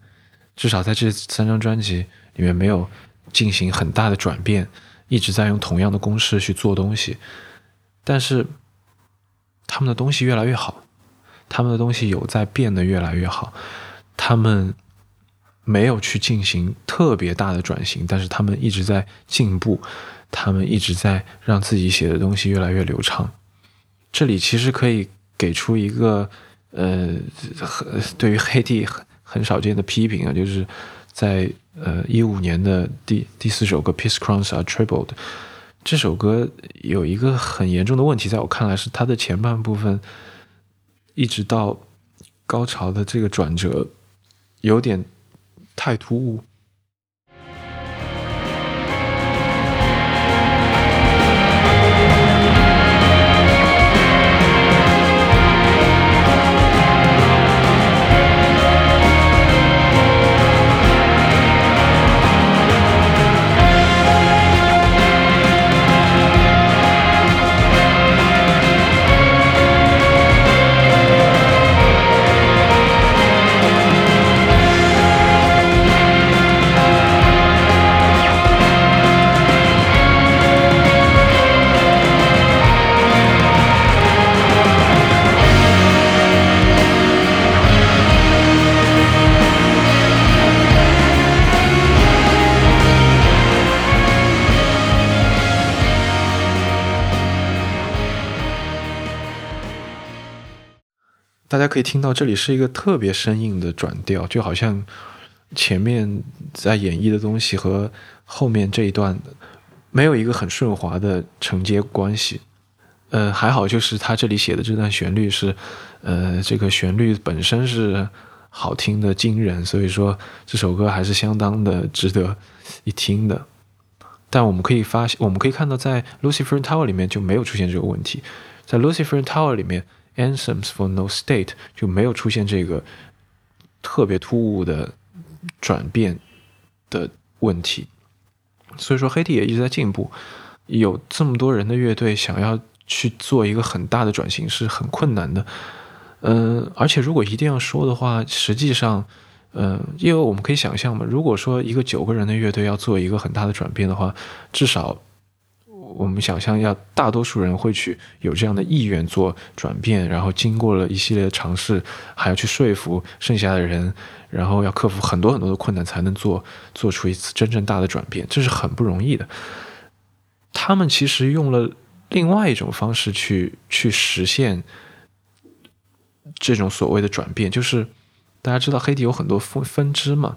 至少在这三张专辑里面没有进行很大的转变，一直在用同样的公式去做东西。但是他们的东西越来越好，他们的东西有在变得越来越好，他们。没有去进行特别大的转型，但是他们一直在进步，他们一直在让自己写的东西越来越流畅。这里其实可以给出一个呃，对于黑帝很很少见的批评啊，就是在呃一五年的第第四首歌《Peace Crowns Are Tripled》这首歌有一个很严重的问题，在我看来是它的前半部分一直到高潮的这个转折有点。太突兀。可以听到这里是一个特别生硬的转调，就好像前面在演绎的东西和后面这一段没有一个很顺滑的承接关系。呃，还好就是他这里写的这段旋律是，呃，这个旋律本身是好听的惊人，所以说这首歌还是相当的值得一听的。但我们可以发现，我们可以看到，在 Lucifer Tower 里面就没有出现这个问题，在 Lucifer Tower 里面，Anthems for No State 就没有出现这个特别突兀的转变的问题。所以说，黑体也一直在进步。有这么多人的乐队想要去做一个很大的转型是很困难的。嗯，而且如果一定要说的话，实际上。嗯，因为我们可以想象嘛，如果说一个九个人的乐队要做一个很大的转变的话，至少我们想象要大多数人会去有这样的意愿做转变，然后经过了一系列的尝试，还要去说服剩下的人，然后要克服很多很多的困难，才能做做出一次真正大的转变，这是很不容易的。他们其实用了另外一种方式去去实现这种所谓的转变，就是。大家知道黑体有很多分分支嘛？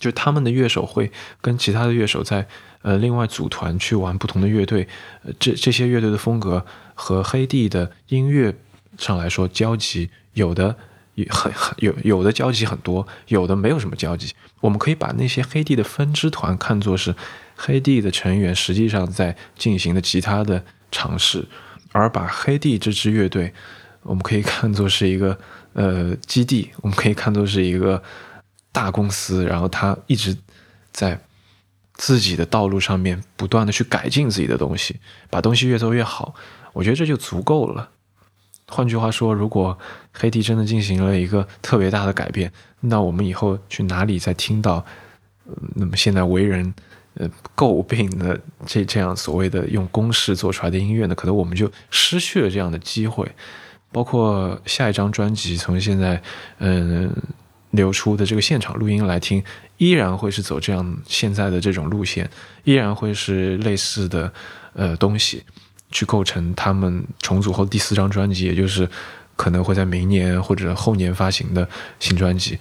就他们的乐手会跟其他的乐手在呃另外组团去玩不同的乐队，这这些乐队的风格和黑帝的音乐上来说交集有的很很有有的交集很多，有的没有什么交集。我们可以把那些黑帝的分支团看作是黑帝的成员实际上在进行的其他的尝试，而把黑帝这支乐队我们可以看作是一个。呃，基地我们可以看作是一个大公司，然后他一直在自己的道路上面不断的去改进自己的东西，把东西越做越好。我觉得这就足够了。换句话说，如果黑帝真的进行了一个特别大的改变，那我们以后去哪里再听到，那么现在为人呃诟病的这这样所谓的用公式做出来的音乐呢？可能我们就失去了这样的机会。包括下一张专辑，从现在嗯流出的这个现场录音来听，依然会是走这样现在的这种路线，依然会是类似的呃东西，去构成他们重组后第四张专辑，也就是可能会在明年或者后年发行的新专辑，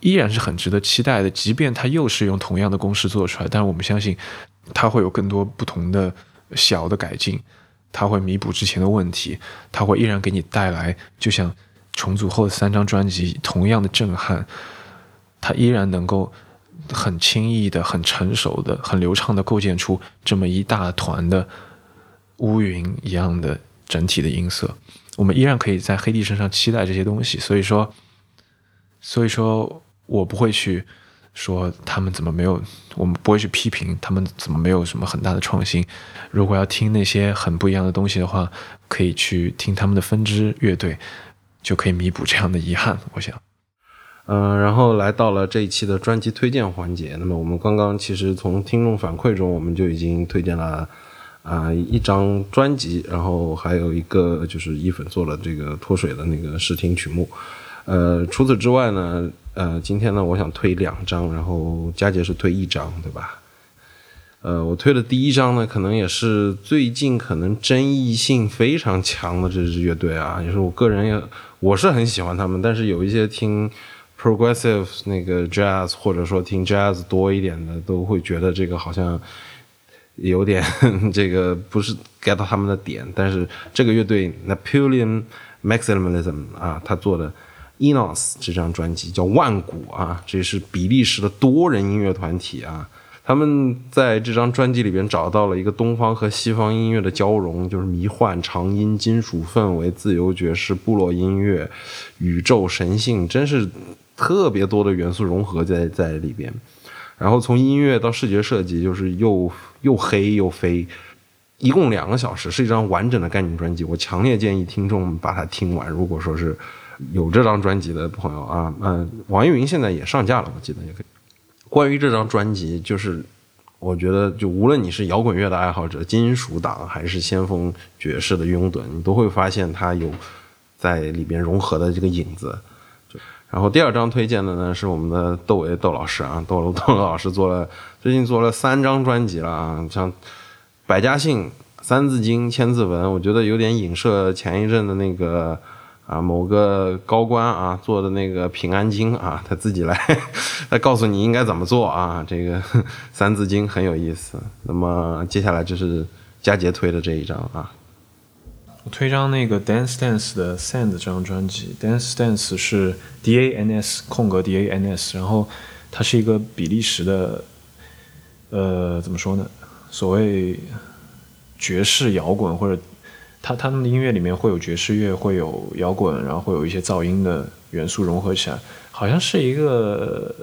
依然是很值得期待的。即便它又是用同样的公式做出来，但是我们相信它会有更多不同的小的改进。它会弥补之前的问题，它会依然给你带来，就像重组后的三张专辑同样的震撼。它依然能够很轻易的、很成熟的、很流畅的构建出这么一大团的乌云一样的整体的音色。我们依然可以在黑帝身上期待这些东西。所以说，所以说我不会去。说他们怎么没有？我们不会去批评他们怎么没有什么很大的创新。如果要听那些很不一样的东西的话，可以去听他们的分支乐队，就可以弥补这样的遗憾。我想，嗯，然后来到了这一期的专辑推荐环节。那么我们刚刚其实从听众反馈中，我们就已经推荐了啊一张专辑，然后还有一个就是一粉做了这个脱水的那个试听曲目。呃，除此之外呢？呃，今天呢，我想推两张，然后佳杰是推一张，对吧？呃，我推的第一张呢，可能也是最近可能争议性非常强的这支乐队啊，也是我个人也我是很喜欢他们，但是有一些听 progressive 那个 jazz 或者说听 jazz 多一点的，都会觉得这个好像有点 这个不是 get 到他们的点。但是这个乐队 Napoleon Maximalism 啊，他做的。Enos 这张专辑叫万古啊，这是比利时的多人音乐团体啊。他们在这张专辑里边找到了一个东方和西方音乐的交融，就是迷幻、长音、金属氛围、自由爵士、部落音乐、宇宙神性，真是特别多的元素融合在在里边。然后从音乐到视觉设计，就是又又黑又飞。一共两个小时，是一张完整的概念专辑。我强烈建议听众把它听完。如果说是有这张专辑的朋友啊，嗯，网易云现在也上架了，我记得也可以。关于这张专辑，就是我觉得，就无论你是摇滚乐的爱好者、金属党，还是先锋爵士的拥趸，你都会发现它有在里边融合的这个影子。然后第二张推荐的呢，是我们的窦唯窦老师啊，窦窦老师做了最近做了三张专辑了啊，像百家姓、三字经、千字文，我觉得有点影射前一阵的那个。啊，某个高官啊做的那个平安经啊，他自己来 来告诉你应该怎么做啊。这个 三字经很有意思。那么接下来就是佳杰推的这一张啊，我推张那个 Dance Dance 的 Sand 这张专辑，Dance Dance 是 D A N S 空格 D A N S，然后它是一个比利时的，呃，怎么说呢？所谓爵士摇滚或者。他他们的音乐里面会有爵士乐，会有摇滚，然后会有一些噪音的元素融合起来，好像是一个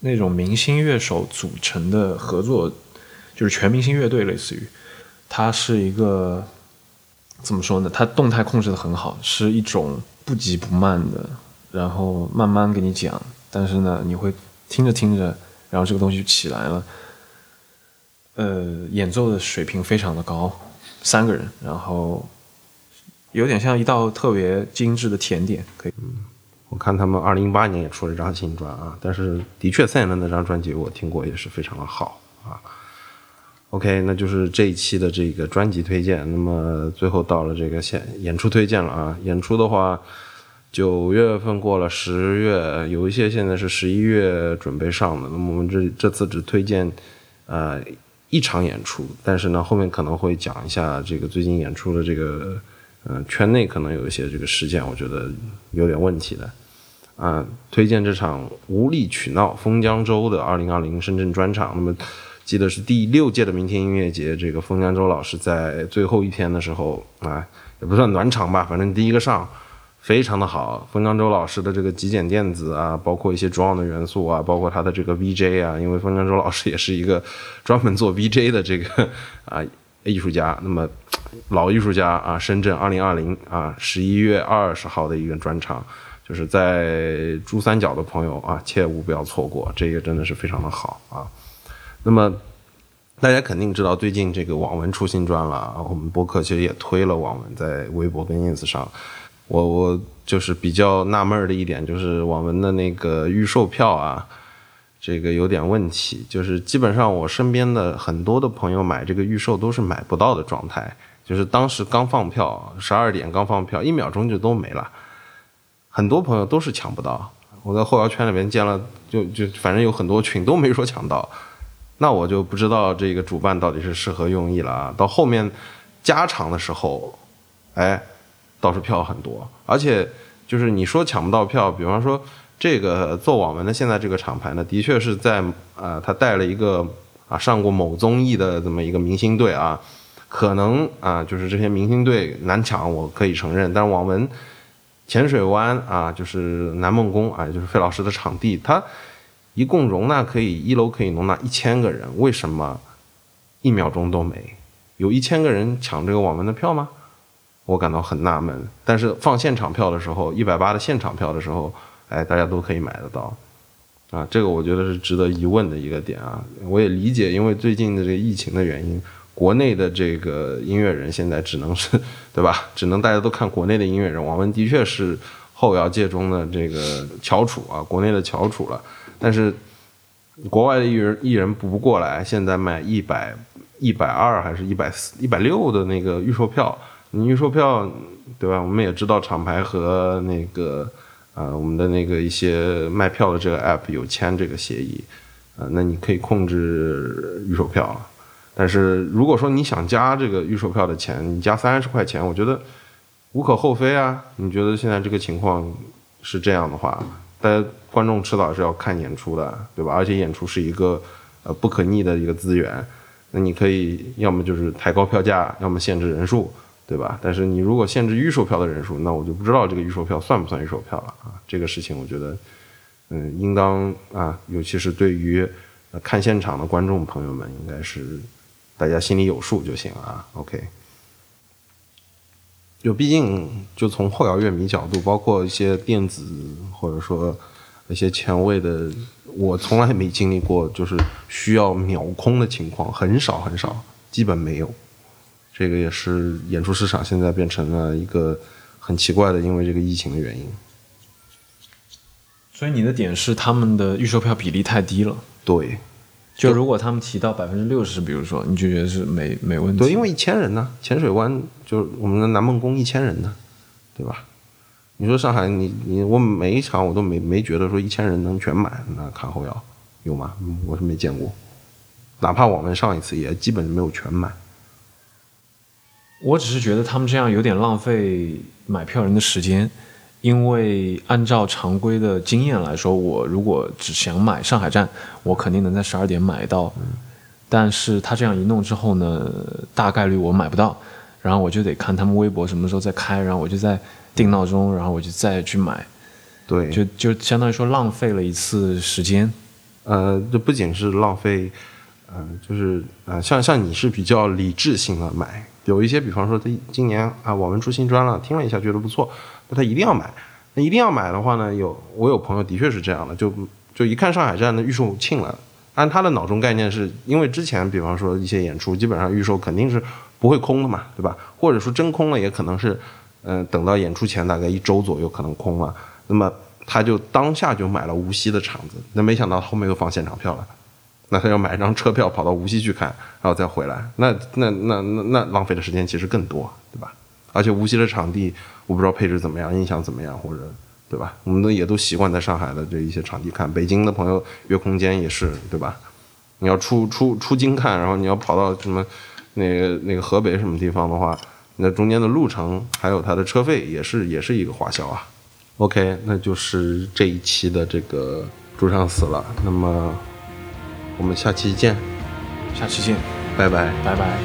那种明星乐手组成的合作，就是全明星乐队，类似于。它是一个怎么说呢？它动态控制的很好，是一种不急不慢的，然后慢慢给你讲，但是呢，你会听着听着，然后这个东西就起来了。呃，演奏的水平非常的高。三个人，然后有点像一道特别精致的甜点，可以。嗯，我看他们二零一八年也出了一张新专啊，但是的确赛伦那张专辑我听过，也是非常的好啊。OK，那就是这一期的这个专辑推荐。那么最后到了这个现演出推荐了啊，演出的话，九月份过了，十月有一些现在是十一月准备上的。那么我们这这次只推荐呃。一场演出，但是呢，后面可能会讲一下这个最近演出的这个，嗯，圈内可能有一些这个事件，我觉得有点问题的，啊，推荐这场无理取闹封江州的二零二零深圳专场。那么，记得是第六届的明天音乐节，这个封江州老师在最后一天的时候啊，也不算暖场吧，反正第一个上。非常的好，冯江洲老师的这个极简电子啊，包括一些 d r 的元素啊，包括他的这个 VJ 啊，因为冯江洲老师也是一个专门做 VJ 的这个啊艺术家，那么老艺术家啊，深圳二零二零啊十一月二十号的一个专场，就是在珠三角的朋友啊，切勿不要错过，这个真的是非常的好啊。那么大家肯定知道，最近这个网文出新专了啊，我们播客其实也推了网文在微博跟 ins 上。我我就是比较纳闷的一点，就是网文的那个预售票啊，这个有点问题。就是基本上我身边的很多的朋友买这个预售都是买不到的状态，就是当时刚放票，十二点刚放票，一秒钟就都没了。很多朋友都是抢不到。我在后摇圈里面见了，就就反正有很多群都没说抢到。那我就不知道这个主办到底是是何用意了啊。到后面加场的时候，哎。倒是票很多，而且就是你说抢不到票，比方说这个做网文的现在这个厂牌呢，的确是在啊，他带了一个啊上过某综艺的这么一个明星队啊，可能啊就是这些明星队难抢，我可以承认。但是网文浅水湾啊，就是南梦宫啊，就是费老师的场地，它一共容纳可以一楼可以容纳一千个人，为什么一秒钟都没有一千个人抢这个网文的票吗？我感到很纳闷，但是放现场票的时候，一百八的现场票的时候，哎，大家都可以买得到，啊，这个我觉得是值得疑问的一个点啊。我也理解，因为最近的这个疫情的原因，国内的这个音乐人现在只能是，对吧？只能大家都看国内的音乐人。网文的确是后摇界中的这个翘楚啊，国内的翘楚了。但是国外的艺人艺人补不过来，现在卖一百一百二还是一百四一百六的那个预售票。你预售票，对吧？我们也知道厂牌和那个，呃，我们的那个一些卖票的这个 app 有签这个协议，呃，那你可以控制预售票。但是如果说你想加这个预售票的钱，你加三十块钱，我觉得无可厚非啊。你觉得现在这个情况是这样的话，大家观众迟早是要看演出的，对吧？而且演出是一个呃不可逆的一个资源，那你可以要么就是抬高票价，要么限制人数。对吧？但是你如果限制预售票的人数，那我就不知道这个预售票算不算预售票了啊？这个事情我觉得，嗯，应当啊，尤其是对于看现场的观众朋友们，应该是大家心里有数就行啊。OK，就毕竟就从后摇乐迷角度，包括一些电子或者说一些前卫的，我从来没经历过就是需要秒空的情况，很少很少，基本没有。这个也是演出市场现在变成了一个很奇怪的，因为这个疫情的原因。所以你的点是他们的预售票比例太低了。对，就如果他们提到百分之六十，比如说，你就觉得是没没问题。对，因为一千人呢，浅水湾就是我们的南梦宫一千人呢，对吧？你说上海，你你我每一场我都没没觉得说一千人能全满，那看后摇有吗？我是没见过，哪怕我们上一次也基本没有全满。我只是觉得他们这样有点浪费买票人的时间，因为按照常规的经验来说，我如果只想买上海站，我肯定能在十二点买到。但是他这样一弄之后呢，大概率我买不到，然后我就得看他们微博什么时候再开，然后我就再定闹钟，然后我就再去买，对，就就相当于说浪费了一次时间。呃，这不仅是浪费，呃、就是呃，像像你是比较理智性的买，有一些比方说他今年啊我们出新专了，听了一下觉得不错，那他一定要买。那一定要买的话呢，有我有朋友的确是这样的，就就一看上海站的预售罄了。按他的脑中概念是，因为之前比方说一些演出，基本上预售肯定是不会空的嘛，对吧？或者说真空了，也可能是，嗯、等到演出前大概一周左右可能空了。那么他就当下就买了无锡的场子，那没想到后面又放现场票了，那他要买一张车票跑到无锡去看，然后再回来，那那那那那浪费的时间其实更多，对吧？而且无锡的场地我不知道配置怎么样，音响怎么样，或者对吧？我们都也都习惯在上海的这一些场地看，北京的朋友约空间也是，对吧？你要出出出京看，然后你要跑到什么那个那个河北什么地方的话，那中间的路程还有它的车费也是也是一个花销啊。OK，那就是这一期的这个主唱死了，那么我们下期见，下期见，拜拜。拜拜。